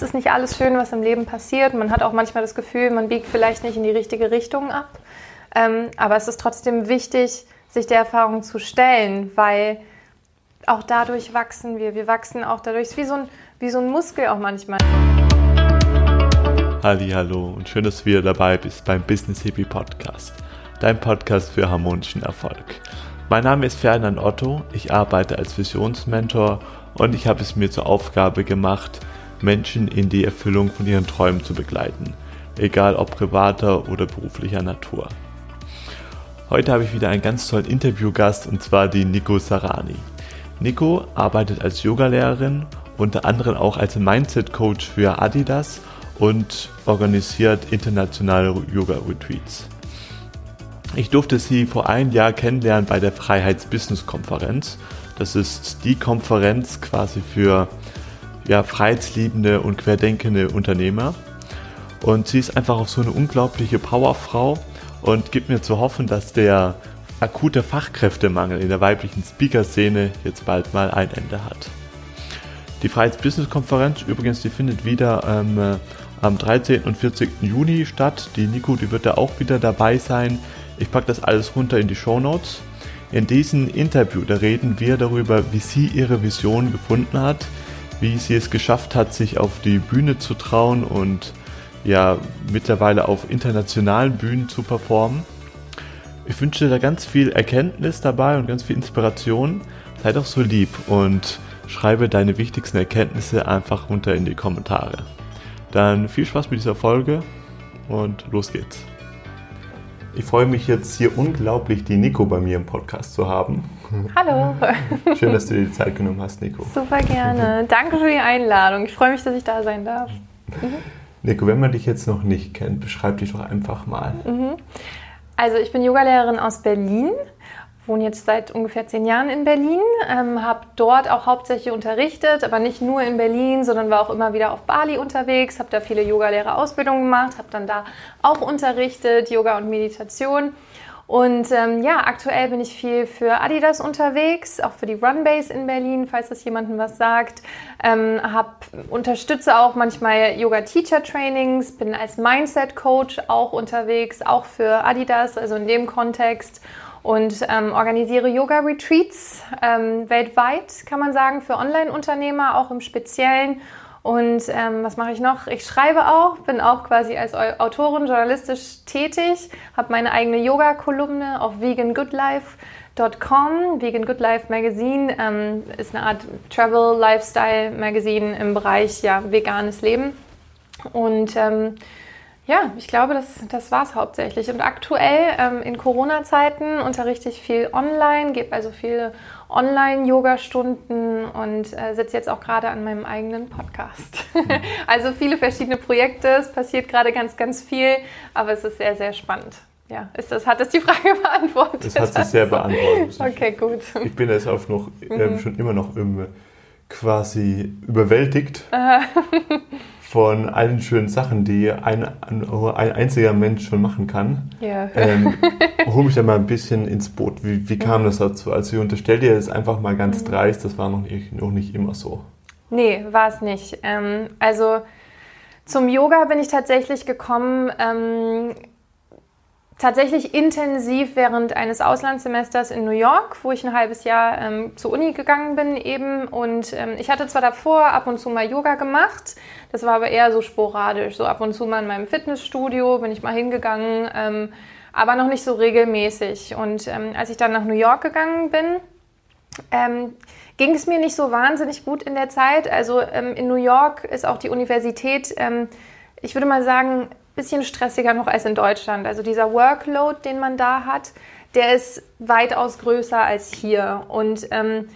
es ist nicht alles schön, was im Leben passiert. Man hat auch manchmal das Gefühl, man biegt vielleicht nicht in die richtige Richtung ab. Ähm, aber es ist trotzdem wichtig, sich der Erfahrung zu stellen, weil auch dadurch wachsen wir. Wir wachsen auch dadurch. Es ist wie so ein, wie so ein Muskel auch manchmal. Halli, hallo und schön, dass du wieder dabei bist beim Business Hippie Podcast, dein Podcast für harmonischen Erfolg. Mein Name ist Ferdinand Otto, ich arbeite als Visionsmentor und ich habe es mir zur Aufgabe gemacht, Menschen in die Erfüllung von ihren Träumen zu begleiten, egal ob privater oder beruflicher Natur. Heute habe ich wieder einen ganz tollen Interviewgast und zwar die Nico Sarani. Nico arbeitet als Yogalehrerin, unter anderem auch als Mindset-Coach für Adidas und organisiert internationale Yoga-Retreats. Ich durfte sie vor einem Jahr kennenlernen bei der Freiheits-Business-Konferenz. Das ist die Konferenz quasi für ja, freiheitsliebende und querdenkende Unternehmer. Und sie ist einfach auch so eine unglaubliche Powerfrau und gibt mir zu hoffen, dass der akute Fachkräftemangel in der weiblichen Speaker-Szene jetzt bald mal ein Ende hat. Die Freiheits-Business-Konferenz übrigens, die findet wieder ähm, äh, am 13. und 14. Juni statt. Die Nico, die wird da auch wieder dabei sein. Ich packe das alles runter in die Show Notes. In diesem Interview, da reden wir darüber, wie sie ihre Vision gefunden hat, wie sie es geschafft hat, sich auf die Bühne zu trauen und ja mittlerweile auf internationalen Bühnen zu performen. Ich wünsche dir da ganz viel Erkenntnis dabei und ganz viel Inspiration. Sei doch so lieb und schreibe deine wichtigsten Erkenntnisse einfach runter in die Kommentare. Dann viel Spaß mit dieser Folge und los geht's. Ich freue mich jetzt hier unglaublich, die Nico bei mir im Podcast zu haben. Hallo. Schön, dass du dir die Zeit genommen hast, Nico. Super gerne. Danke für die Einladung. Ich freue mich, dass ich da sein darf. Mhm. Nico, wenn man dich jetzt noch nicht kennt, beschreib dich doch einfach mal. Mhm. Also ich bin Yogalehrerin aus Berlin, wohne jetzt seit ungefähr zehn Jahren in Berlin, ähm, habe dort auch hauptsächlich unterrichtet, aber nicht nur in Berlin, sondern war auch immer wieder auf Bali unterwegs, habe da viele Yogalehrerausbildungen gemacht, habe dann da auch unterrichtet, Yoga und Meditation und ähm, ja, aktuell bin ich viel für Adidas unterwegs, auch für die Runbase in Berlin, falls das jemandem was sagt. Ähm, hab, unterstütze auch manchmal Yoga-Teacher-Trainings, bin als Mindset-Coach auch unterwegs, auch für Adidas, also in dem Kontext. Und ähm, organisiere Yoga-Retreats ähm, weltweit, kann man sagen, für Online-Unternehmer, auch im Speziellen und ähm, was mache ich noch? Ich schreibe auch, bin auch quasi als Autorin journalistisch tätig, habe meine eigene Yoga-Kolumne auf vegangoodlife.com. Vegan Good Life Magazine ähm, ist eine Art Travel Lifestyle Magazine im Bereich ja, veganes Leben. Und ähm, ja, ich glaube, das, das war es hauptsächlich. Und aktuell ähm, in Corona-Zeiten unterrichte ich viel online, gebe also viele Online-Yoga-Stunden und äh, sitze jetzt auch gerade an meinem eigenen Podcast. also viele verschiedene Projekte, es passiert gerade ganz, ganz viel, aber es ist sehr, sehr spannend. Ja, ist das, hat das die Frage beantwortet? Das hat sich sehr beantwortet. okay, gut. Ich bin jetzt auch noch, äh, mhm. schon immer noch im, quasi überwältigt von allen schönen Sachen, die ein, ein einziger Mensch schon machen kann. Ja. Ähm, hol mich da mal ein bisschen ins Boot. Wie, wie kam das dazu? Also ich unterstelle dir das einfach mal ganz mhm. dreist, das war noch nicht, noch nicht immer so. Nee, war es nicht. Ähm, also zum Yoga bin ich tatsächlich gekommen, ähm, tatsächlich intensiv während eines Auslandssemesters in New York, wo ich ein halbes Jahr ähm, zur Uni gegangen bin eben. Und ähm, ich hatte zwar davor ab und zu mal Yoga gemacht, das war aber eher so sporadisch. So ab und zu mal in meinem Fitnessstudio bin ich mal hingegangen, ähm, aber noch nicht so regelmäßig. Und ähm, als ich dann nach New York gegangen bin, ähm, ging es mir nicht so wahnsinnig gut in der Zeit. Also ähm, in New York ist auch die Universität, ich würde mal sagen, bisschen stressiger noch als in Deutschland. Also dieser Workload, den man da hat, der ist weitaus größer als hier und ähm,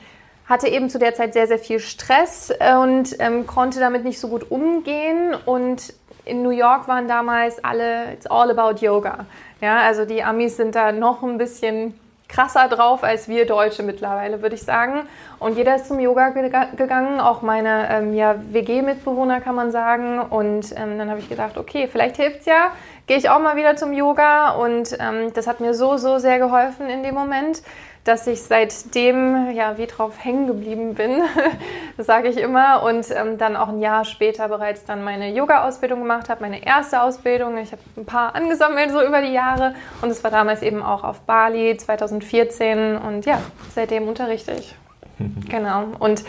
hatte eben zu der Zeit sehr, sehr viel Stress und ähm, konnte damit nicht so gut umgehen. Und in New York waren damals alle, it's all about Yoga. Ja, also die Amis sind da noch ein bisschen krasser drauf als wir Deutsche mittlerweile, würde ich sagen. Und jeder ist zum Yoga ge gegangen, auch meine ähm, ja, WG-Mitbewohner kann man sagen. Und ähm, dann habe ich gedacht, okay, vielleicht hilft es ja, gehe ich auch mal wieder zum Yoga. Und ähm, das hat mir so, so sehr geholfen in dem Moment, dass ich seitdem ja wie drauf hängen geblieben bin, das sage ich immer, und ähm, dann auch ein Jahr später bereits dann meine Yoga-Ausbildung gemacht habe, meine erste Ausbildung. Ich habe ein paar angesammelt so über die Jahre und es war damals eben auch auf Bali 2014 und ja, seitdem unterrichte ich. genau. Und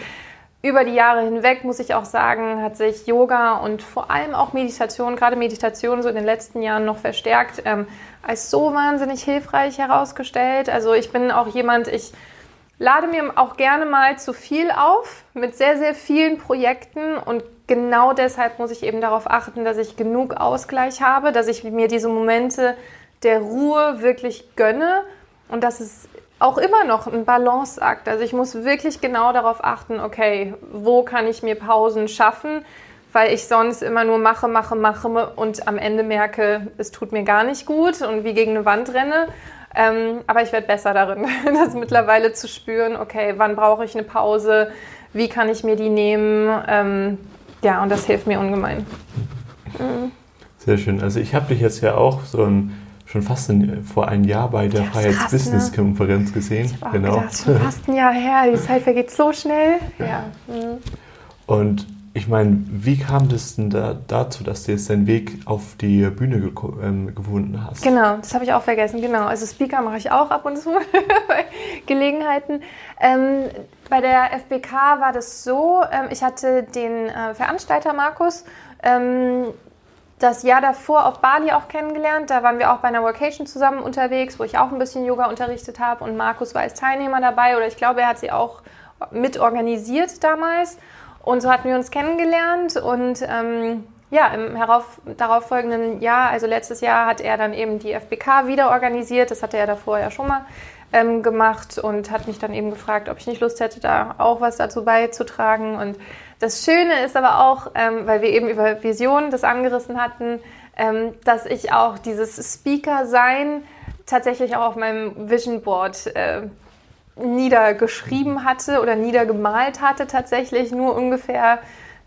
über die Jahre hinweg, muss ich auch sagen, hat sich Yoga und vor allem auch Meditation, gerade Meditation so in den letzten Jahren noch verstärkt, ähm, als so wahnsinnig hilfreich herausgestellt. Also ich bin auch jemand, ich lade mir auch gerne mal zu viel auf mit sehr, sehr vielen Projekten und genau deshalb muss ich eben darauf achten, dass ich genug Ausgleich habe, dass ich mir diese Momente der Ruhe wirklich gönne und dass es auch immer noch ein Balanceakt. Also ich muss wirklich genau darauf achten, okay, wo kann ich mir Pausen schaffen, weil ich sonst immer nur mache, mache, mache und am Ende merke, es tut mir gar nicht gut und wie gegen eine Wand renne. Ähm, aber ich werde besser darin, das mittlerweile zu spüren, okay, wann brauche ich eine Pause, wie kann ich mir die nehmen. Ähm, ja, und das hilft mir ungemein. Mhm. Sehr schön. Also ich habe dich jetzt ja auch so ein schon fast ein, vor einem Jahr bei der Freiheits-Business-Konferenz ne? gesehen. Ich genau. Gedacht, schon fast ein Jahr her. Die Zeit vergeht so schnell. Ja. Mhm. Und ich meine, wie kam das denn da, dazu, dass du jetzt deinen Weg auf die Bühne ge ähm, gefunden hast? Genau, das habe ich auch vergessen. Genau, also Speaker mache ich auch ab und zu bei Gelegenheiten. Ähm, bei der FBK war das so, ähm, ich hatte den äh, Veranstalter Markus, ähm, das Jahr davor auf Bali auch kennengelernt. Da waren wir auch bei einer Vocation zusammen unterwegs, wo ich auch ein bisschen Yoga unterrichtet habe und Markus war als Teilnehmer dabei oder ich glaube, er hat sie auch mit organisiert damals. Und so hatten wir uns kennengelernt und ähm, ja, im herauf, darauffolgenden Jahr, also letztes Jahr, hat er dann eben die FBK wieder organisiert. Das hatte er davor ja schon mal ähm, gemacht und hat mich dann eben gefragt, ob ich nicht Lust hätte, da auch was dazu beizutragen. Und das Schöne ist aber auch, ähm, weil wir eben über Visionen das angerissen hatten, ähm, dass ich auch dieses Speaker-Sein tatsächlich auch auf meinem Vision Board äh, niedergeschrieben hatte oder niedergemalt hatte, tatsächlich nur ungefähr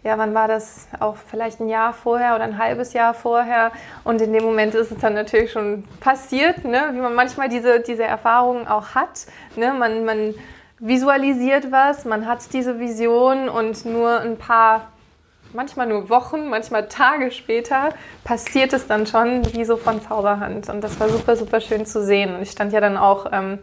ja, wann war das? Auch vielleicht ein Jahr vorher oder ein halbes Jahr vorher. Und in dem Moment ist es dann natürlich schon passiert, ne? wie man manchmal diese, diese Erfahrungen auch hat. Ne? Man, man visualisiert was, man hat diese Vision und nur ein paar, manchmal nur Wochen, manchmal Tage später passiert es dann schon wie so von Zauberhand. Und das war super, super schön zu sehen. Und ich stand ja dann auch ähm,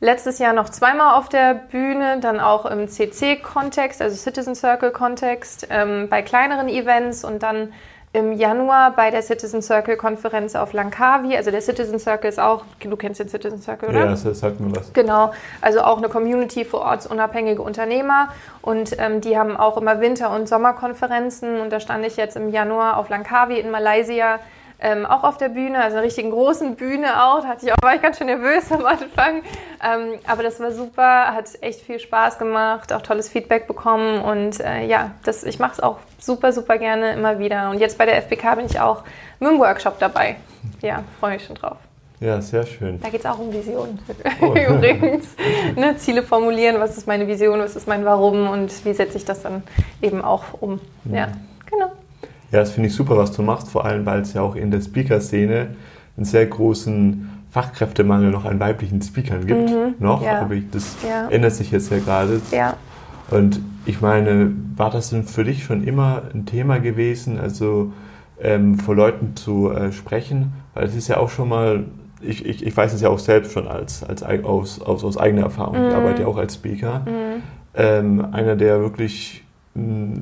letztes Jahr noch zweimal auf der Bühne, dann auch im CC-Kontext, also Citizen Circle-Kontext, ähm, bei kleineren Events und dann im Januar bei der Citizen Circle Konferenz auf Langkawi. Also der Citizen Circle ist auch, du kennst den Citizen Circle, oder? Ja, das sagt mir was. Genau, also auch eine Community für ortsunabhängige Unternehmer und ähm, die haben auch immer Winter- und Sommerkonferenzen und da stand ich jetzt im Januar auf Langkawi in Malaysia ähm, auch auf der Bühne, also einer richtigen großen Bühne auch. Da hatte ich auch, war ich ganz schön nervös am Anfang. Ähm, aber das war super, hat echt viel Spaß gemacht, auch tolles Feedback bekommen. Und äh, ja, das, ich mache es auch super, super gerne immer wieder. Und jetzt bei der FBK bin ich auch mit dem Workshop dabei. Ja, freue mich schon drauf. Ja, sehr schön. Da geht es auch um Visionen oh. übrigens. ne, Ziele formulieren, was ist meine Vision, was ist mein Warum und wie setze ich das dann eben auch um. Ja, genau. Ja, das finde ich super, was du machst, vor allem, weil es ja auch in der Speaker-Szene einen sehr großen Fachkräftemangel noch an weiblichen Speakern gibt. Mhm, noch, ja. aber ich, das ja. ändert sich jetzt ja gerade. Ja. Und ich meine, war das denn für dich schon immer ein Thema gewesen, also ähm, vor Leuten zu äh, sprechen? Weil es ist ja auch schon mal, ich, ich, ich weiß es ja auch selbst schon als, als aus, aus, aus eigener Erfahrung, mhm. ich arbeite ja auch als Speaker, mhm. ähm, einer, der wirklich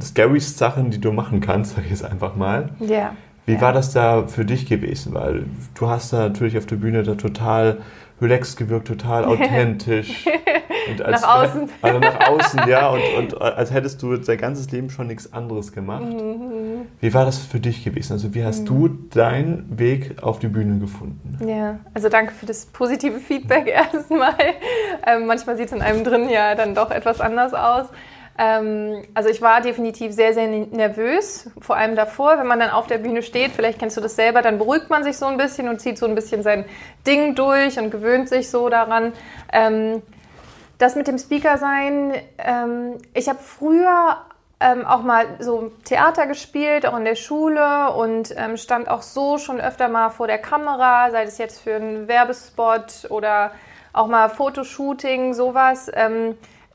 scariest Sachen, die du machen kannst, sag ich jetzt einfach mal. Ja. Wie ja. war das da für dich gewesen? Weil du hast da natürlich auf der Bühne da total relaxed gewirkt, total authentisch. nach außen. Also nach außen, ja. Und, und als hättest du dein ganzes Leben schon nichts anderes gemacht. Mhm. Wie war das für dich gewesen? Also wie hast mhm. du deinen Weg auf die Bühne gefunden? Ja, also danke für das positive Feedback erstmal. Ähm, manchmal sieht es in einem drin ja dann doch etwas anders aus. Ähm, also ich war definitiv sehr, sehr nervös, vor allem davor, wenn man dann auf der Bühne steht, vielleicht kennst du das selber, dann beruhigt man sich so ein bisschen und zieht so ein bisschen sein Ding durch und gewöhnt sich so daran. Ähm, das mit dem Speaker sein, ähm, ich habe früher ähm, auch mal so Theater gespielt, auch in der Schule und ähm, stand auch so schon öfter mal vor der Kamera, sei es jetzt für einen Werbespot oder auch mal Fotoshooting, sowas.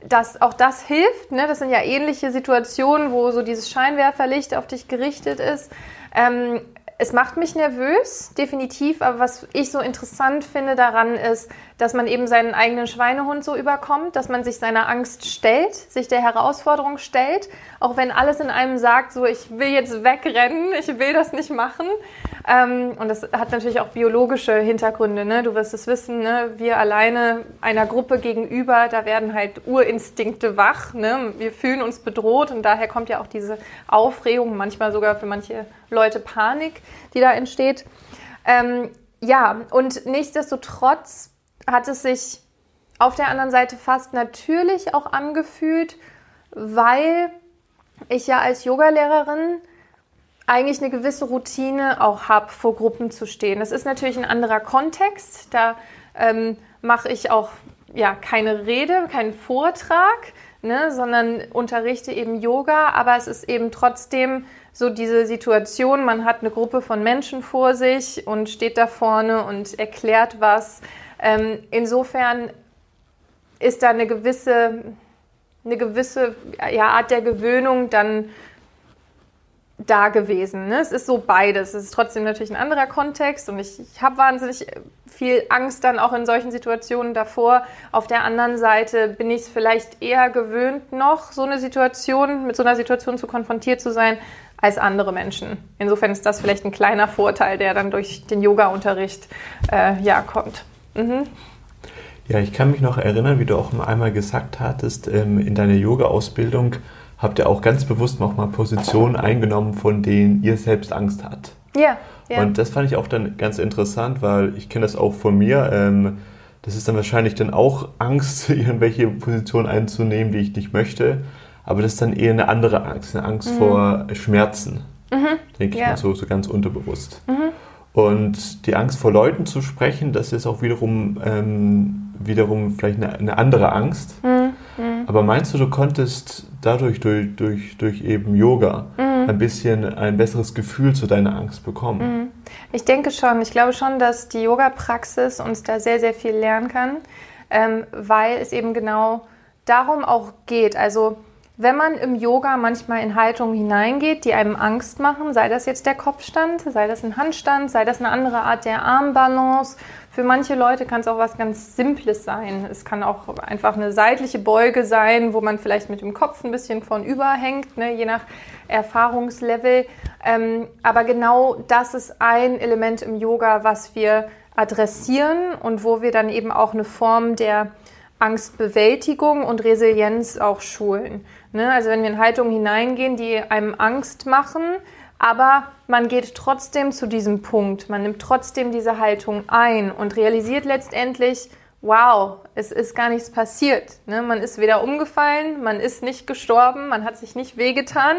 Dass auch das hilft. Ne? Das sind ja ähnliche Situationen, wo so dieses Scheinwerferlicht auf dich gerichtet ist. Ähm, es macht mich nervös, definitiv, aber was ich so interessant finde daran ist, dass man eben seinen eigenen Schweinehund so überkommt, dass man sich seiner Angst stellt, sich der Herausforderung stellt, auch wenn alles in einem sagt, so ich will jetzt wegrennen, ich will das nicht machen. Ähm, und das hat natürlich auch biologische Hintergründe. Ne? Du wirst es wissen, ne? wir alleine einer Gruppe gegenüber, da werden halt Urinstinkte wach. Ne? Wir fühlen uns bedroht und daher kommt ja auch diese Aufregung, manchmal sogar für manche Leute Panik, die da entsteht. Ähm, ja, und nichtsdestotrotz hat es sich auf der anderen Seite fast natürlich auch angefühlt, weil ich ja als Yogalehrerin eigentlich eine gewisse Routine auch habe, vor Gruppen zu stehen. Das ist natürlich ein anderer Kontext. Da ähm, mache ich auch ja, keine Rede, keinen Vortrag, ne, sondern unterrichte eben Yoga. Aber es ist eben trotzdem so diese Situation, man hat eine Gruppe von Menschen vor sich und steht da vorne und erklärt was. Ähm, insofern ist da eine gewisse, eine gewisse ja, Art der Gewöhnung dann da gewesen. Ne? Es ist so beides. Es ist trotzdem natürlich ein anderer Kontext und ich, ich habe wahnsinnig viel Angst dann auch in solchen Situationen davor. Auf der anderen Seite bin ich es vielleicht eher gewöhnt, noch so eine Situation, mit so einer Situation zu konfrontiert zu sein, als andere Menschen. Insofern ist das vielleicht ein kleiner Vorteil, der dann durch den Yoga-Unterricht äh, ja, kommt. Mhm. Ja, ich kann mich noch erinnern, wie du auch einmal gesagt hattest, ähm, in deiner Yoga-Ausbildung habt ihr auch ganz bewusst nochmal Positionen eingenommen, von denen ihr selbst Angst habt. Ja, ja. Und das fand ich auch dann ganz interessant, weil ich kenne das auch von mir. Ähm, das ist dann wahrscheinlich dann auch Angst, irgendwelche Positionen einzunehmen, die ich nicht möchte. Aber das ist dann eher eine andere Angst, eine Angst mhm. vor Schmerzen. Mhm. Denke ich ja. mal so, so ganz unterbewusst. Mhm. Und die Angst vor Leuten zu sprechen, das ist auch wiederum, ähm, wiederum vielleicht eine, eine andere Angst. Mhm. mhm. Aber meinst du, du konntest dadurch, durch, durch, durch eben Yoga, mhm. ein bisschen ein besseres Gefühl zu deiner Angst bekommen? Mhm. Ich denke schon. Ich glaube schon, dass die Yoga-Praxis uns da sehr, sehr viel lernen kann, ähm, weil es eben genau darum auch geht. Also wenn man im Yoga manchmal in Haltungen hineingeht, die einem Angst machen, sei das jetzt der Kopfstand, sei das ein Handstand, sei das eine andere Art der Armbalance. Für manche Leute kann es auch was ganz Simples sein. Es kann auch einfach eine seitliche Beuge sein, wo man vielleicht mit dem Kopf ein bisschen vornüber hängt, ne, je nach Erfahrungslevel. Ähm, aber genau das ist ein Element im Yoga, was wir adressieren und wo wir dann eben auch eine Form der Angstbewältigung und Resilienz auch schulen. Ne? Also wenn wir in Haltungen hineingehen, die einem Angst machen, aber man geht trotzdem zu diesem Punkt, man nimmt trotzdem diese Haltung ein und realisiert letztendlich, wow, es ist gar nichts passiert. Ne? Man ist weder umgefallen, man ist nicht gestorben, man hat sich nicht wehgetan.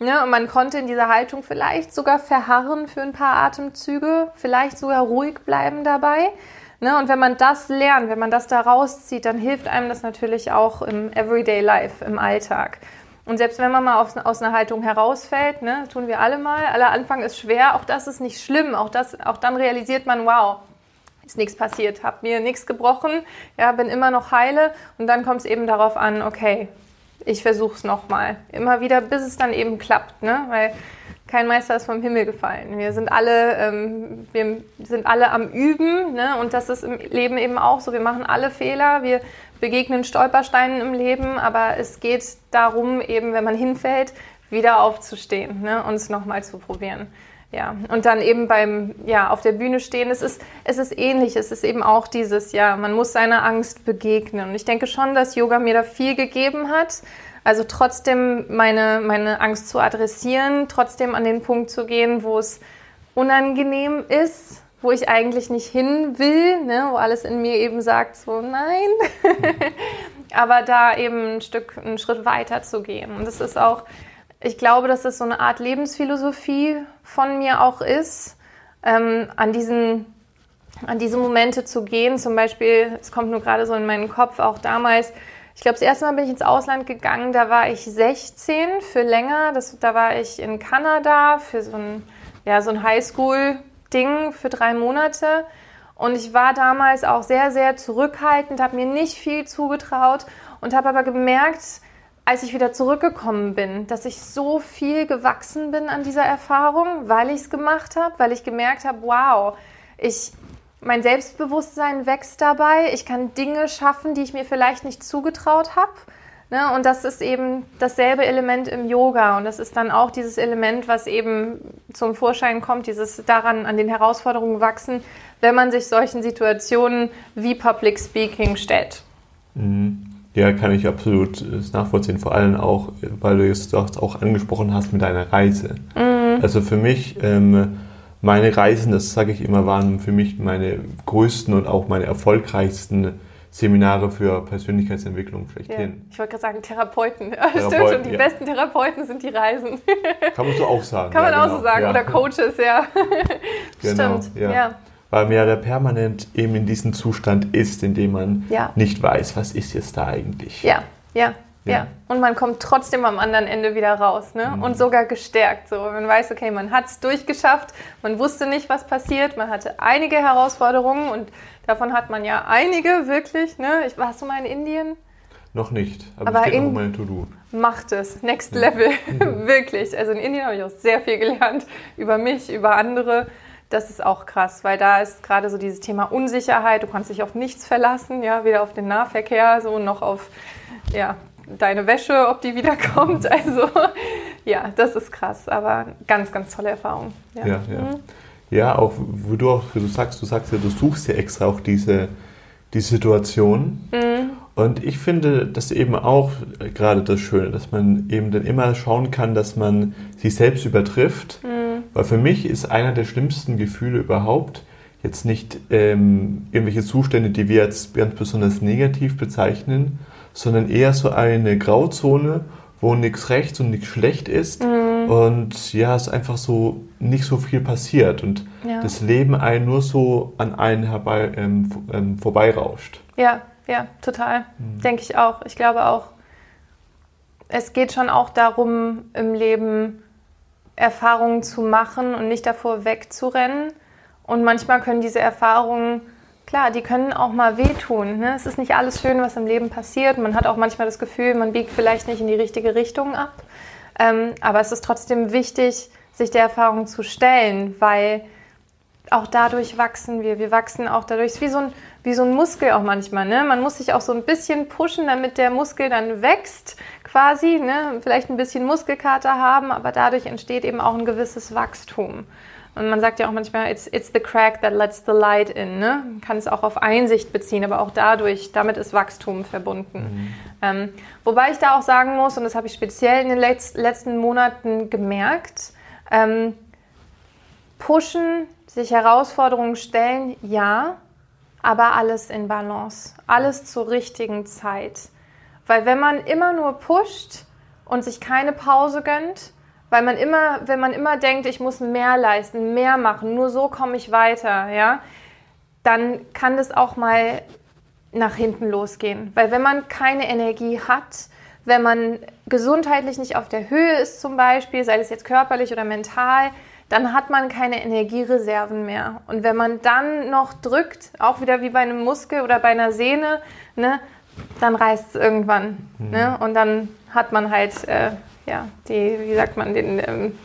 Ne? Und man konnte in dieser Haltung vielleicht sogar verharren für ein paar Atemzüge, vielleicht sogar ruhig bleiben dabei. Ne? Und wenn man das lernt, wenn man das da rauszieht, dann hilft einem das natürlich auch im Everyday Life, im Alltag. Und selbst wenn man mal aus, aus einer Haltung herausfällt, ne, tun wir alle mal, aller Anfang ist schwer, auch das ist nicht schlimm. Auch, das, auch dann realisiert man, wow, ist nichts passiert, habe mir nichts gebrochen, ja, bin immer noch heile. Und dann kommt es eben darauf an, okay, ich versuche es nochmal. Immer wieder, bis es dann eben klappt. Ne? Weil kein Meister ist vom Himmel gefallen. Wir sind alle, ähm, wir sind alle am Üben ne? und das ist im Leben eben auch so. Wir machen alle Fehler, wir begegnen Stolpersteinen im Leben, aber es geht darum, eben, wenn man hinfällt, wieder aufzustehen ne? und es nochmal zu probieren. Ja, und dann eben beim, ja, auf der Bühne stehen, es ist, es ist ähnlich, es ist eben auch dieses, ja, man muss seiner Angst begegnen. Und ich denke schon, dass Yoga mir da viel gegeben hat, also trotzdem meine, meine Angst zu adressieren, trotzdem an den Punkt zu gehen, wo es unangenehm ist, wo ich eigentlich nicht hin will, ne, wo alles in mir eben sagt, so nein. Aber da eben ein Stück, einen Schritt weiter zu gehen. Und das ist auch, ich glaube, dass das so eine Art Lebensphilosophie von mir auch ist, ähm, an diesen an diese Momente zu gehen. Zum Beispiel, es kommt nur gerade so in meinen Kopf, auch damals, ich glaube, das erste Mal bin ich ins Ausland gegangen, da war ich 16 für länger. Das, da war ich in Kanada für so ein, ja, so ein Highschool-Ding für drei Monate. Und ich war damals auch sehr, sehr zurückhaltend, habe mir nicht viel zugetraut und habe aber gemerkt, als ich wieder zurückgekommen bin, dass ich so viel gewachsen bin an dieser Erfahrung, weil ich es gemacht habe, weil ich gemerkt habe, wow, ich, mein Selbstbewusstsein wächst dabei, ich kann Dinge schaffen, die ich mir vielleicht nicht zugetraut habe. Ne? Und das ist eben dasselbe Element im Yoga. Und das ist dann auch dieses Element, was eben zum Vorschein kommt, dieses daran an den Herausforderungen wachsen, wenn man sich solchen Situationen wie Public Speaking stellt. Mhm. Ja, kann ich absolut äh, nachvollziehen. Vor allem auch, weil du es auch angesprochen hast mit deiner Reise. Mhm. Also für mich, ähm, meine Reisen, das sage ich immer, waren für mich meine größten und auch meine erfolgreichsten Seminare für Persönlichkeitsentwicklung schlechthin. Ja, ich wollte gerade sagen, Therapeuten. Therapeuten Stimmt schon, die ja. besten Therapeuten sind die Reisen. Kann man so auch sagen. Kann man ja, auch genau. so sagen. Oder Coaches, ja. Genau, Stimmt, ja weil man ja permanent eben in diesem Zustand ist, in dem man nicht weiß, was ist jetzt da eigentlich. Ja, ja, ja, ja. Und man kommt trotzdem am anderen Ende wieder raus ne? Mhm. und sogar gestärkt. So. Man weiß, okay, man hat es durchgeschafft, man wusste nicht, was passiert, man hatte einige Herausforderungen und davon hat man ja einige wirklich. Ne? Ich, warst du mal in Indien? Noch nicht, aber, aber ich in, noch meine To-Do. Macht es, next ja. level, wirklich. Also in Indien habe ich auch sehr viel gelernt über mich, über andere das ist auch krass, weil da ist gerade so dieses Thema Unsicherheit. Du kannst dich auf nichts verlassen, ja, weder auf den Nahverkehr so noch auf ja, deine Wäsche, ob die wiederkommt. Also ja, das ist krass, aber ganz, ganz tolle Erfahrung. Ja, ja. Ja, mhm. ja auch wo du auch du sagst, du sagst ja, du suchst ja extra auch diese, die Situation. Mhm. Und ich finde das eben auch gerade das Schöne, dass man eben dann immer schauen kann, dass man sich selbst übertrifft. Mhm. Weil für mich ist einer der schlimmsten Gefühle überhaupt jetzt nicht ähm, irgendwelche Zustände, die wir jetzt ganz besonders negativ bezeichnen, sondern eher so eine Grauzone, wo nichts rechts und nichts schlecht ist. Mhm. Und ja, es einfach so nicht so viel passiert und ja. das Leben einen nur so an einen herbei, ähm, ähm, vorbeirauscht. Ja, ja, total. Mhm. Denke ich auch. Ich glaube auch, es geht schon auch darum, im Leben Erfahrungen zu machen und nicht davor wegzurennen. Und manchmal können diese Erfahrungen, klar, die können auch mal wehtun. Ne? Es ist nicht alles schön, was im Leben passiert. Man hat auch manchmal das Gefühl, man biegt vielleicht nicht in die richtige Richtung ab. Ähm, aber es ist trotzdem wichtig, sich der Erfahrung zu stellen, weil auch dadurch wachsen wir. Wir wachsen auch dadurch. Es ist wie so ein, wie so ein Muskel auch manchmal. Ne? Man muss sich auch so ein bisschen pushen, damit der Muskel dann wächst quasi. Ne? Vielleicht ein bisschen Muskelkater haben, aber dadurch entsteht eben auch ein gewisses Wachstum. Und man sagt ja auch manchmal, it's, it's the crack that lets the light in. Ne? Man kann es auch auf Einsicht beziehen, aber auch dadurch, damit ist Wachstum verbunden. Mhm. Ähm, wobei ich da auch sagen muss, und das habe ich speziell in den letzten Monaten gemerkt, ähm, pushen sich Herausforderungen stellen, ja, aber alles in Balance, alles zur richtigen Zeit. Weil wenn man immer nur pusht und sich keine Pause gönnt, weil man immer, wenn man immer denkt, ich muss mehr leisten, mehr machen, nur so komme ich weiter, ja, dann kann das auch mal nach hinten losgehen. Weil wenn man keine Energie hat, wenn man gesundheitlich nicht auf der Höhe ist zum Beispiel, sei es jetzt körperlich oder mental, dann hat man keine Energiereserven mehr. Und wenn man dann noch drückt, auch wieder wie bei einem Muskel oder bei einer Sehne, ne, dann reißt es irgendwann. Mhm. Ne? Und dann hat man halt, äh, ja, die, wie sagt man, den, ähm,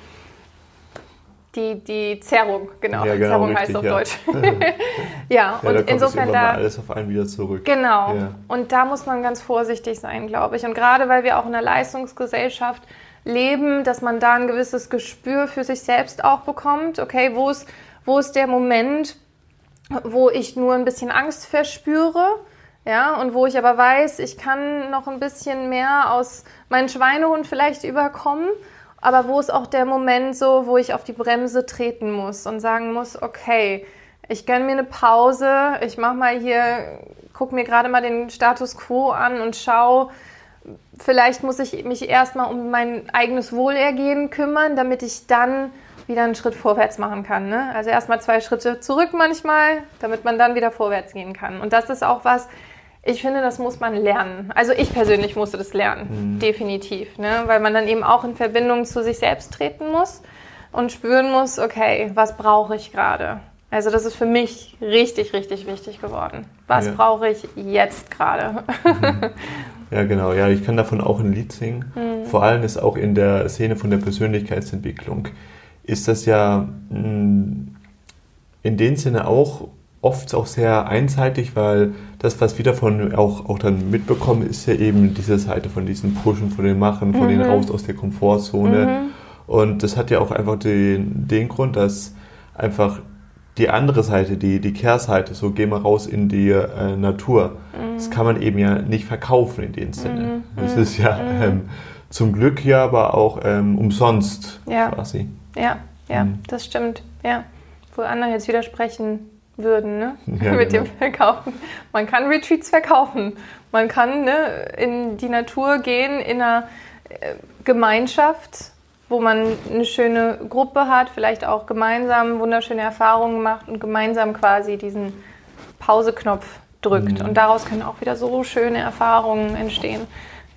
die, die Zerrung, genau. Ja, genau Zerrung richtig, heißt auf ja. Deutsch. ja, ja, und da insofern da. alles auf einen wieder zurück. Genau. Ja. Und da muss man ganz vorsichtig sein, glaube ich. Und gerade weil wir auch in einer Leistungsgesellschaft leben, dass man da ein gewisses Gespür für sich selbst auch bekommt. Okay, wo ist, wo ist der Moment, wo ich nur ein bisschen Angst verspüre? Ja, und wo ich aber weiß, ich kann noch ein bisschen mehr aus meinem Schweinehund vielleicht überkommen, aber wo ist auch der Moment so, wo ich auf die Bremse treten muss und sagen muss, okay, ich gönne mir eine Pause, ich mache mal hier, gucke mir gerade mal den Status quo an und schaue, vielleicht muss ich mich erstmal um mein eigenes Wohlergehen kümmern, damit ich dann wieder einen Schritt vorwärts machen kann. Ne? Also erstmal zwei Schritte zurück manchmal, damit man dann wieder vorwärts gehen kann. Und das ist auch was, ich finde, das muss man lernen. Also ich persönlich musste das lernen, mhm. definitiv. Ne? Weil man dann eben auch in Verbindung zu sich selbst treten muss und spüren muss, okay, was brauche ich gerade? Also das ist für mich richtig, richtig wichtig geworden. Was ja. brauche ich jetzt gerade? Mhm. Ja, genau. Ja, ich kann davon auch ein Lied singen. Mhm. Vor allem ist auch in der Szene von der Persönlichkeitsentwicklung ist das ja mm, in dem Sinne auch oft auch sehr einseitig, weil das, was wir davon auch, auch dann mitbekommen, ist ja eben diese Seite von diesen Pushen, von den Machen, von mhm. den raus aus der Komfortzone. Mhm. Und das hat ja auch einfach den, den Grund, dass einfach die andere Seite, die, die Kehrseite, so geh mal raus in die äh, Natur, mhm. das kann man eben ja nicht verkaufen in dem Sinne. Mhm. Das ist ja mhm. ähm, zum Glück ja aber auch ähm, umsonst ja. quasi. Ja, ja, mhm. das stimmt. Ja. Wo andere jetzt widersprechen würden, ne? Ja, mit genau. dem Verkaufen. Man kann Retreats verkaufen. Man kann ne, in die Natur gehen, in einer äh, Gemeinschaft wo man eine schöne Gruppe hat, vielleicht auch gemeinsam wunderschöne Erfahrungen macht und gemeinsam quasi diesen Pauseknopf drückt. Mhm. Und daraus können auch wieder so schöne Erfahrungen entstehen.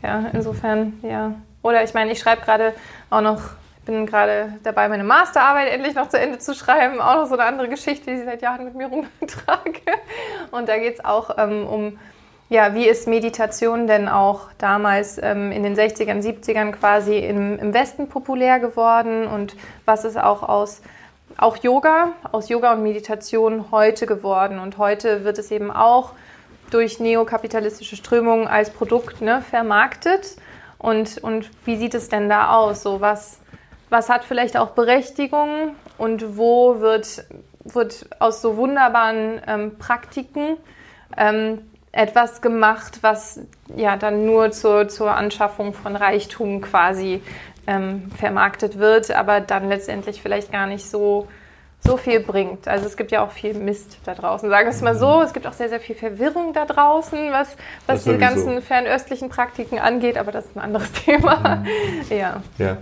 Ja, insofern, ja. Oder ich meine, ich schreibe gerade auch noch, bin gerade dabei, meine Masterarbeit endlich noch zu Ende zu schreiben. Auch noch so eine andere Geschichte, die ich seit Jahren mit mir rumtrage. Und da geht es auch ähm, um ja, wie ist Meditation denn auch damals ähm, in den 60ern, 70ern quasi im, im Westen populär geworden und was ist auch aus auch Yoga, aus Yoga und Meditation heute geworden. Und heute wird es eben auch durch neokapitalistische Strömungen als Produkt ne, vermarktet. Und, und wie sieht es denn da aus? So was, was hat vielleicht auch Berechtigung und wo wird, wird aus so wunderbaren ähm, Praktiken ähm, etwas gemacht, was ja dann nur zur, zur Anschaffung von Reichtum quasi ähm, vermarktet wird, aber dann letztendlich vielleicht gar nicht so, so viel bringt. Also es gibt ja auch viel Mist da draußen. Sagen wir es mal so, es gibt auch sehr, sehr viel Verwirrung da draußen, was, was die ganzen fernöstlichen Praktiken angeht, aber das ist ein anderes Thema. Mhm. ja. ja.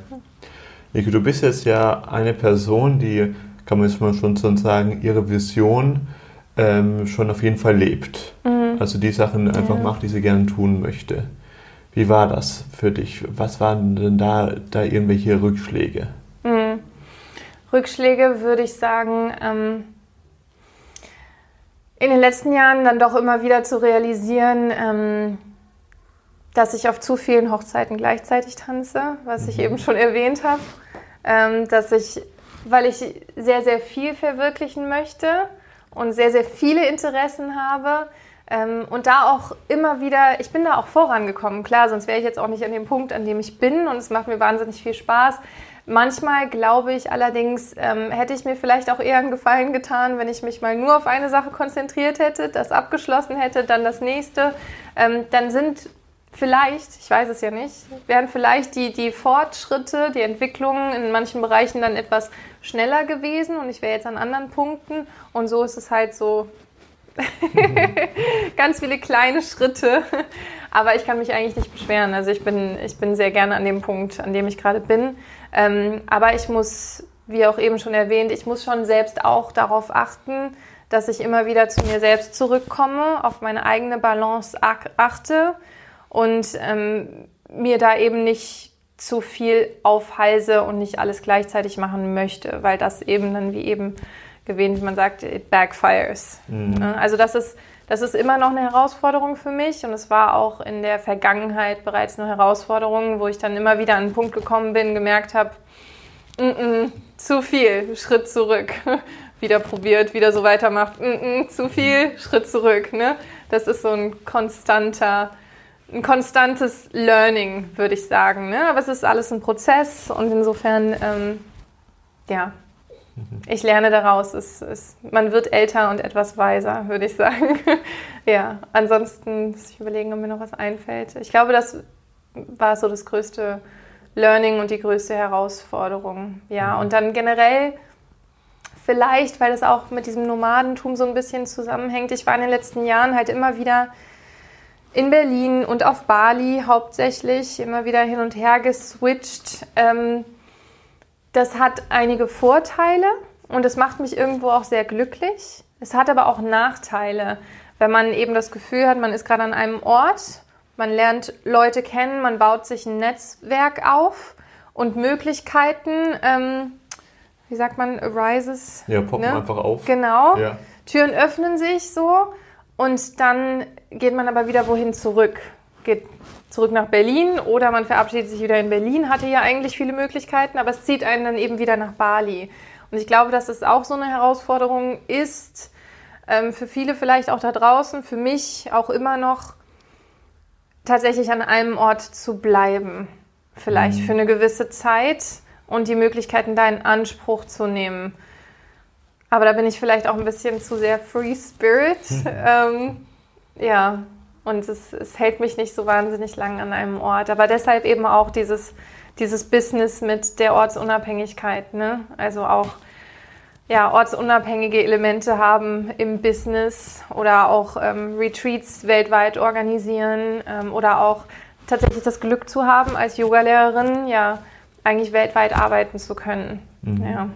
Nico, du bist jetzt ja eine Person, die, kann man jetzt mal schon sagen, ihre Vision ähm, schon auf jeden Fall lebt. Mhm. Also die Sachen einfach ja. macht, die sie gerne tun möchte. Wie war das für dich? Was waren denn da, da irgendwelche Rückschläge? Mhm. Rückschläge würde ich sagen, ähm, in den letzten Jahren dann doch immer wieder zu realisieren, ähm, dass ich auf zu vielen Hochzeiten gleichzeitig tanze, was ich mhm. eben schon erwähnt habe. Ähm, dass ich, weil ich sehr, sehr viel verwirklichen möchte, und sehr, sehr viele Interessen habe. Ähm, und da auch immer wieder, ich bin da auch vorangekommen, klar, sonst wäre ich jetzt auch nicht an dem Punkt, an dem ich bin und es macht mir wahnsinnig viel Spaß. Manchmal glaube ich allerdings, ähm, hätte ich mir vielleicht auch eher einen Gefallen getan, wenn ich mich mal nur auf eine Sache konzentriert hätte, das abgeschlossen hätte, dann das nächste. Ähm, dann sind vielleicht, ich weiß es ja nicht, wären vielleicht die, die Fortschritte, die Entwicklungen in manchen Bereichen dann etwas schneller gewesen und ich wäre jetzt an anderen Punkten. Und so ist es halt so ganz viele kleine Schritte. Aber ich kann mich eigentlich nicht beschweren. Also ich bin, ich bin sehr gerne an dem Punkt, an dem ich gerade bin. Ähm, aber ich muss, wie auch eben schon erwähnt, ich muss schon selbst auch darauf achten, dass ich immer wieder zu mir selbst zurückkomme, auf meine eigene Balance achte und ähm, mir da eben nicht zu viel aufhalse und nicht alles gleichzeitig machen möchte, weil das eben dann wie eben gewähnt, wie man sagt, it backfires. Mhm. Ne? Also das ist, das ist immer noch eine Herausforderung für mich und es war auch in der Vergangenheit bereits eine Herausforderung, wo ich dann immer wieder an einen Punkt gekommen bin, gemerkt habe, mm -mm, zu viel, Schritt zurück. wieder probiert, wieder so weitermacht, mm zu viel, Schritt zurück. Ne? Das ist so ein konstanter ein konstantes Learning, würde ich sagen. Ne? Aber es ist alles ein Prozess und insofern, ähm, ja, ich lerne daraus. Es, es, man wird älter und etwas weiser, würde ich sagen. ja, ansonsten muss ich überlegen, ob mir noch was einfällt. Ich glaube, das war so das größte Learning und die größte Herausforderung. Ja, mhm. und dann generell vielleicht, weil es auch mit diesem Nomadentum so ein bisschen zusammenhängt. Ich war in den letzten Jahren halt immer wieder in Berlin und auf Bali hauptsächlich immer wieder hin und her geswitcht. Ähm, das hat einige Vorteile und es macht mich irgendwo auch sehr glücklich. Es hat aber auch Nachteile, wenn man eben das Gefühl hat, man ist gerade an einem Ort, man lernt Leute kennen, man baut sich ein Netzwerk auf und Möglichkeiten, ähm, wie sagt man, arises. Ja, poppen ne? einfach auf. Genau. Ja. Türen öffnen sich so und dann geht man aber wieder wohin zurück. Geht zurück nach Berlin oder man verabschiedet sich wieder in Berlin, hatte ja eigentlich viele Möglichkeiten, aber es zieht einen dann eben wieder nach Bali. Und ich glaube, dass es auch so eine Herausforderung ist, ähm, für viele vielleicht auch da draußen, für mich auch immer noch, tatsächlich an einem Ort zu bleiben. Vielleicht Mhm. für eine gewisse Zeit und die Möglichkeiten da in Anspruch zu nehmen. Aber da bin ich vielleicht auch ein bisschen zu sehr Free Spirit. ähm, ja, und es, es hält mich nicht so wahnsinnig lang an einem Ort. Aber deshalb eben auch dieses, dieses Business mit der Ortsunabhängigkeit. Ne? Also auch ja, ortsunabhängige Elemente haben im Business oder auch ähm, Retreats weltweit organisieren ähm, oder auch tatsächlich das Glück zu haben, als Yogalehrerin ja eigentlich weltweit arbeiten zu können. Mhm. Ja.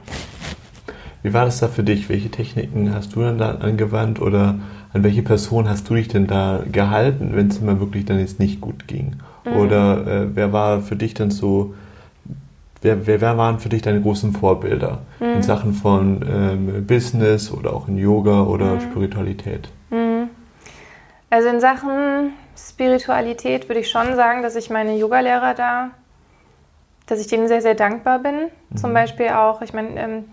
Wie war das da für dich? Welche Techniken hast du dann da angewandt oder an welche Person hast du dich denn da gehalten, wenn es mal wirklich dann jetzt nicht gut ging? Mhm. Oder äh, wer war für dich dann so, wer, wer, wer waren für dich deine großen Vorbilder Mhm. in Sachen von ähm, Business oder auch in Yoga oder Mhm. Spiritualität? Also in Sachen Spiritualität würde ich schon sagen, dass ich meine Yogalehrer da, dass ich denen sehr, sehr dankbar bin. Zum Mhm. Beispiel auch, ich meine, ähm,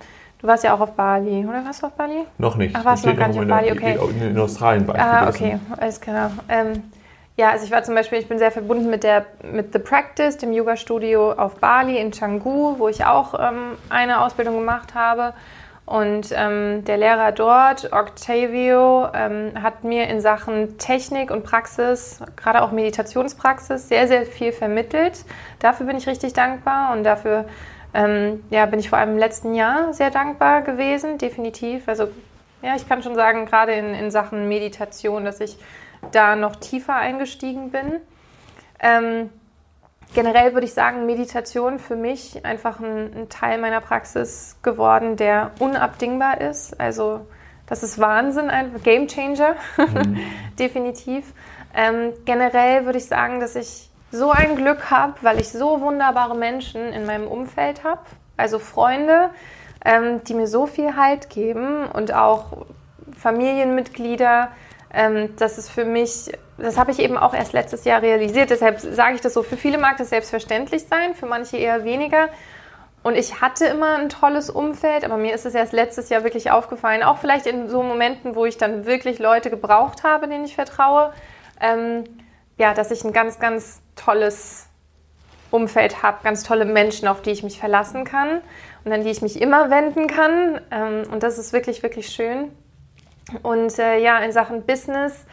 du warst ja auch auf Bali, oder warst du auf Bali? Noch nicht. Ach, warst du noch gar nicht auf in Bali? Okay. In, in Australien war ich Ah, okay, alles klar. Ähm, ja, also ich war zum Beispiel, ich bin sehr verbunden mit der mit The Practice, dem Yoga-Studio auf Bali in Canggu, wo ich auch ähm, eine Ausbildung gemacht habe. Und ähm, der Lehrer dort, Octavio, ähm, hat mir in Sachen Technik und Praxis, gerade auch Meditationspraxis, sehr, sehr viel vermittelt. Dafür bin ich richtig dankbar und dafür ähm, ja, bin ich vor allem im letzten Jahr sehr dankbar gewesen, definitiv. Also ja, ich kann schon sagen, gerade in, in Sachen Meditation, dass ich da noch tiefer eingestiegen bin. Ähm, generell würde ich sagen, Meditation für mich einfach ein, ein Teil meiner Praxis geworden, der unabdingbar ist. Also das ist Wahnsinn, ein Game Changer, definitiv. Ähm, generell würde ich sagen, dass ich so ein Glück habe, weil ich so wunderbare Menschen in meinem Umfeld habe, also Freunde, ähm, die mir so viel Halt geben und auch Familienmitglieder. Ähm, das ist für mich, das habe ich eben auch erst letztes Jahr realisiert. Deshalb sage ich das so. Für viele mag das selbstverständlich sein, für manche eher weniger. Und ich hatte immer ein tolles Umfeld, aber mir ist es erst letztes Jahr wirklich aufgefallen, auch vielleicht in so Momenten, wo ich dann wirklich Leute gebraucht habe, denen ich vertraue, ähm, ja, dass ich ein ganz, ganz tolles Umfeld habe, ganz tolle Menschen, auf die ich mich verlassen kann und an die ich mich immer wenden kann. Ähm, und das ist wirklich, wirklich schön. Und äh, ja, in Sachen Business,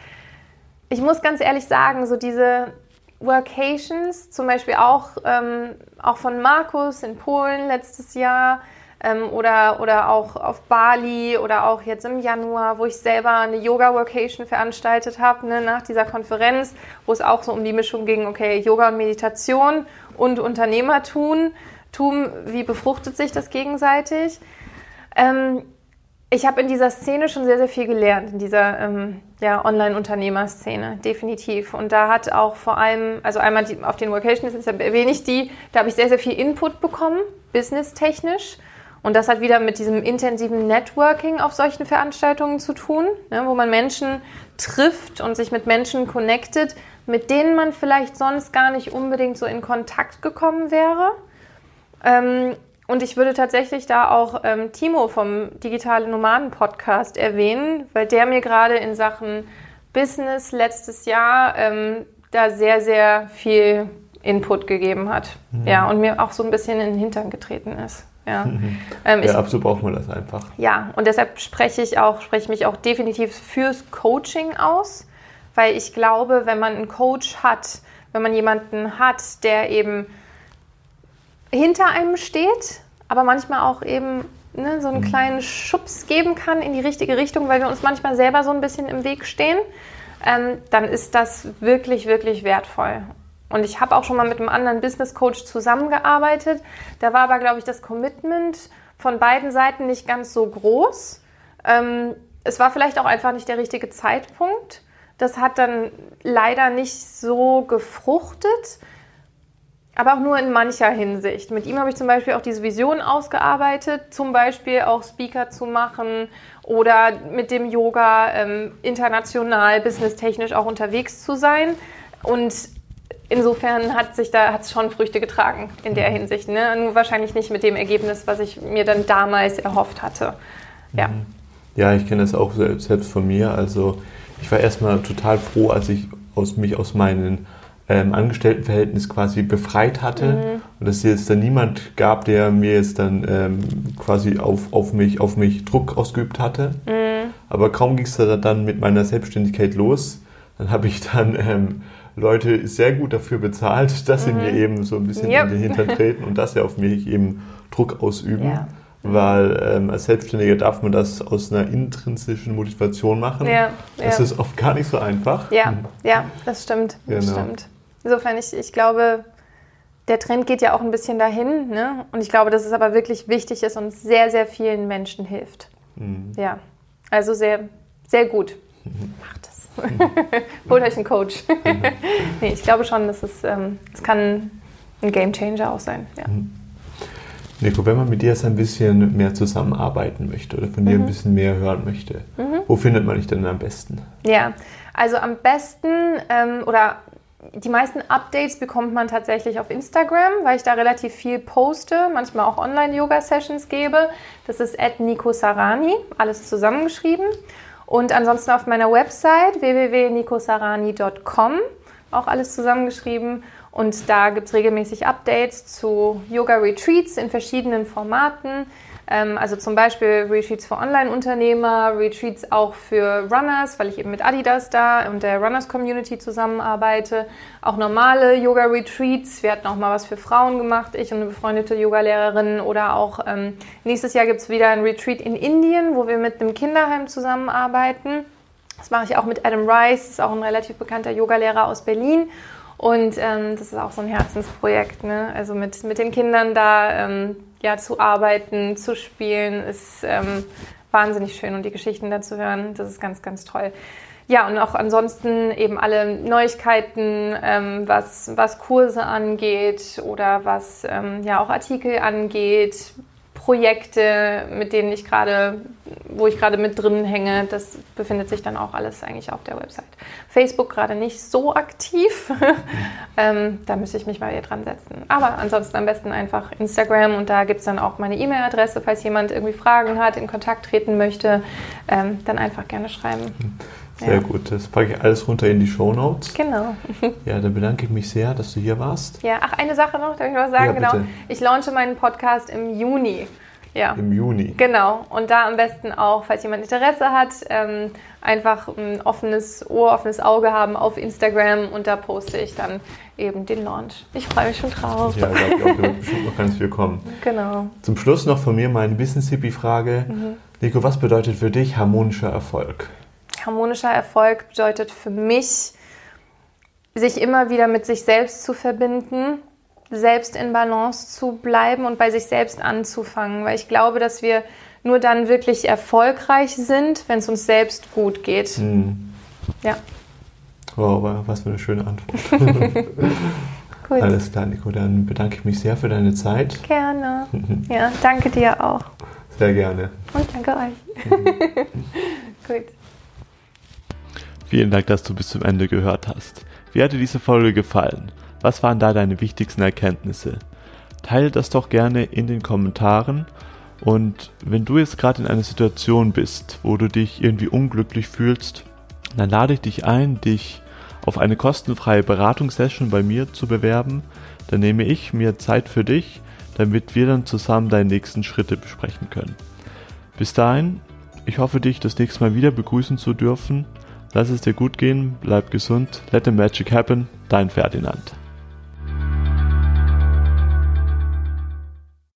ich muss ganz ehrlich sagen, so diese Workations, zum Beispiel auch, ähm, auch von Markus in Polen letztes Jahr ähm, oder, oder auch auf Bali oder auch jetzt im Januar, wo ich selber eine Yoga-Workation veranstaltet habe, ne, nach dieser Konferenz, wo es auch so um die Mischung ging, okay, Yoga und Meditation und Unternehmertum, Tum, wie befruchtet sich das gegenseitig? Ähm, ich habe in dieser Szene schon sehr, sehr viel gelernt, in dieser ähm, ja, Online-Unternehmer-Szene, definitiv. Und da hat auch vor allem, also einmal die, auf den Vocations, deshalb erwähne ich die, da habe ich sehr, sehr viel Input bekommen, businesstechnisch. Und das hat wieder mit diesem intensiven Networking auf solchen Veranstaltungen zu tun, ne, wo man Menschen trifft und sich mit Menschen connectet, mit denen man vielleicht sonst gar nicht unbedingt so in Kontakt gekommen wäre. Ähm, und ich würde tatsächlich da auch ähm, Timo vom Digitale Nomaden Podcast erwähnen, weil der mir gerade in Sachen Business letztes Jahr ähm, da sehr, sehr viel Input gegeben hat. Mhm. Ja, und mir auch so ein bisschen in den Hintern getreten ist. Ja, ähm, ich, Ja, ab so braucht man das einfach. ja, und deshalb spreche ich auch, spreche mich auch definitiv fürs Coaching aus, weil ich glaube, wenn man einen Coach hat, wenn man jemanden hat, der eben hinter einem steht, aber manchmal auch eben ne, so einen kleinen Schubs geben kann in die richtige Richtung, weil wir uns manchmal selber so ein bisschen im Weg stehen, ähm, dann ist das wirklich, wirklich wertvoll. Und ich habe auch schon mal mit einem anderen Business Coach zusammengearbeitet. Da war aber, glaube ich, das Commitment von beiden Seiten nicht ganz so groß. Ähm, es war vielleicht auch einfach nicht der richtige Zeitpunkt. Das hat dann leider nicht so gefruchtet. aber auch nur in mancher Hinsicht. Mit ihm habe ich zum Beispiel auch diese Vision ausgearbeitet, zum Beispiel auch Speaker zu machen oder mit dem Yoga ähm, international, businesstechnisch auch unterwegs zu sein. Und insofern hat sich da hat's schon Früchte getragen in der mhm. Hinsicht. Ne? Nur wahrscheinlich nicht mit dem Ergebnis, was ich mir dann damals erhofft hatte. Ja, mhm. ja ich kenne das auch selbst von mir. Also ich war erstmal total froh, als ich aus, mich aus meinen ähm, Angestelltenverhältnis quasi befreit hatte mhm. und dass es jetzt dann niemand gab, der mir jetzt dann ähm, quasi auf, auf, mich, auf mich Druck ausgeübt hatte. Mhm. Aber kaum ging es dann mit meiner Selbstständigkeit los, dann habe ich dann ähm, Leute sehr gut dafür bezahlt, dass sie mir mhm. eben so ein bisschen yep. in den Hintern treten und dass sie auf mich eben Druck ausüben. Ja. Weil ähm, als Selbstständiger darf man das aus einer intrinsischen Motivation machen. Ja, das ja. ist oft gar nicht so einfach. Ja, ja das stimmt. Das genau. stimmt. Insofern, ich, ich glaube, der Trend geht ja auch ein bisschen dahin. Ne? Und ich glaube, dass es aber wirklich wichtig ist und sehr, sehr vielen Menschen hilft. Mhm. Ja, also sehr, sehr gut. Mhm. Macht es. Holt euch einen Coach. Mhm. nee, ich glaube schon, dass es, ähm, es kann ein Game Changer auch sein. Ja. Mhm. Nico, wenn man mit dir jetzt ein bisschen mehr zusammenarbeiten möchte oder von dir mhm. ein bisschen mehr hören möchte, mhm. wo findet man dich denn am besten? Ja, also am besten ähm, oder die meisten Updates bekommt man tatsächlich auf Instagram, weil ich da relativ viel poste, manchmal auch Online-Yoga-Sessions gebe. Das ist at Nico Sarani, alles zusammengeschrieben. Und ansonsten auf meiner Website www.nicosarani.com, auch alles zusammengeschrieben. Und da gibt es regelmäßig Updates zu Yoga-Retreats in verschiedenen Formaten. Ähm, also zum Beispiel Retreats für Online-Unternehmer, Retreats auch für Runners, weil ich eben mit Adidas da und der Runners-Community zusammenarbeite. Auch normale Yoga-Retreats. Wir hatten auch mal was für Frauen gemacht, ich und eine befreundete Yogalehrerin. Oder auch ähm, nächstes Jahr gibt es wieder ein Retreat in Indien, wo wir mit einem Kinderheim zusammenarbeiten. Das mache ich auch mit Adam Rice, das ist auch ein relativ bekannter Yogalehrer aus Berlin. Und ähm, das ist auch so ein Herzensprojekt. Ne? Also mit, mit den Kindern da ähm, ja, zu arbeiten, zu spielen, ist ähm, wahnsinnig schön und die Geschichten dazu hören, das ist ganz, ganz toll. Ja, und auch ansonsten eben alle Neuigkeiten, ähm, was, was Kurse angeht oder was ähm, ja auch Artikel angeht, Projekte, mit denen ich gerade, wo ich gerade mit drin hänge, das befindet sich dann auch alles eigentlich auf der Website. Facebook gerade nicht so aktiv. ähm, da müsste ich mich mal wieder dran setzen. Aber ansonsten am besten einfach Instagram und da gibt es dann auch meine E-Mail-Adresse, falls jemand irgendwie Fragen hat, in Kontakt treten möchte, ähm, dann einfach gerne schreiben. Sehr ja. gut, das packe ich alles runter in die Show Notes. Genau. Ja, dann bedanke ich mich sehr, dass du hier warst. Ja, ach, eine Sache noch, darf ich noch sagen? Ja, genau. Ich launche meinen Podcast im Juni. Ja. Im Juni. Genau. Und da am besten auch, falls jemand Interesse hat, ähm, einfach ein offenes Ohr, offenes Auge haben auf Instagram und da poste ich dann eben den Launch. Ich freue mich schon drauf. Ja, glaube ich auch, da wird bestimmt noch ganz viel kommen. Genau. Zum Schluss noch von mir meine Business-Hippie-Frage. Mhm. Nico, was bedeutet für dich harmonischer Erfolg? Harmonischer Erfolg bedeutet für mich, sich immer wieder mit sich selbst zu verbinden, selbst in Balance zu bleiben und bei sich selbst anzufangen, weil ich glaube, dass wir nur dann wirklich erfolgreich sind, wenn es uns selbst gut geht. Mhm. Ja. Wow, was für eine schöne Antwort. Gut. Alles klar, Nico. Dann bedanke ich mich sehr für deine Zeit. Gerne. Ja, danke dir auch. Sehr gerne. Und danke euch. Gut. Vielen Dank, dass du bis zum Ende gehört hast. Wie hat dir diese Folge gefallen? Was waren da deine wichtigsten Erkenntnisse? Teile das doch gerne in den Kommentaren. Und wenn du jetzt gerade in einer Situation bist, wo du dich irgendwie unglücklich fühlst, dann lade ich dich ein, dich auf eine kostenfreie Beratungssession bei mir zu bewerben. Dann nehme ich mir Zeit für dich, damit wir dann zusammen deine nächsten Schritte besprechen können. Bis dahin, ich hoffe dich das nächste Mal wieder begrüßen zu dürfen. Lass es dir gut gehen, bleib gesund, let the magic happen, dein Ferdinand.